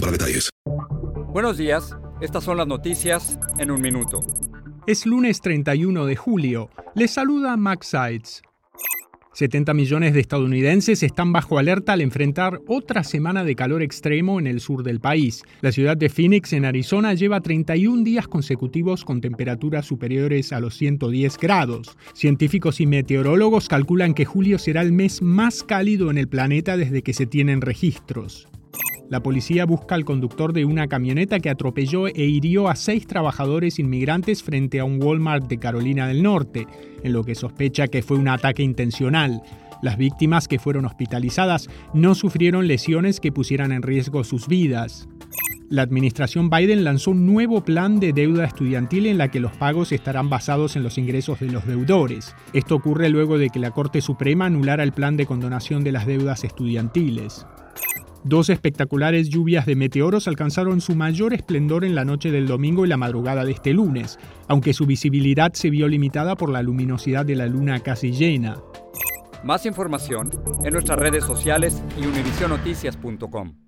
para detalles. Buenos días, estas son las noticias en un minuto. Es lunes 31 de julio. Les saluda Max Sides. 70 millones de estadounidenses están bajo alerta al enfrentar otra semana de calor extremo en el sur del país. La ciudad de Phoenix, en Arizona, lleva 31 días consecutivos con temperaturas superiores a los 110 grados. Científicos y meteorólogos calculan que julio será el mes más cálido en el planeta desde que se tienen registros. La policía busca al conductor de una camioneta que atropelló e hirió a seis trabajadores inmigrantes frente a un Walmart de Carolina del Norte, en lo que sospecha que fue un ataque intencional. Las víctimas que fueron hospitalizadas no sufrieron lesiones que pusieran en riesgo sus vidas. La administración Biden lanzó un nuevo plan de deuda estudiantil en la que los pagos estarán basados en los ingresos de los deudores. Esto ocurre luego de que la Corte Suprema anulara el plan de condonación de las deudas estudiantiles. Dos espectaculares lluvias de meteoros alcanzaron su mayor esplendor en la noche del domingo y la madrugada de este lunes, aunque su visibilidad se vio limitada por la luminosidad de la luna casi llena. Más información en nuestras redes sociales y univisionoticias.com.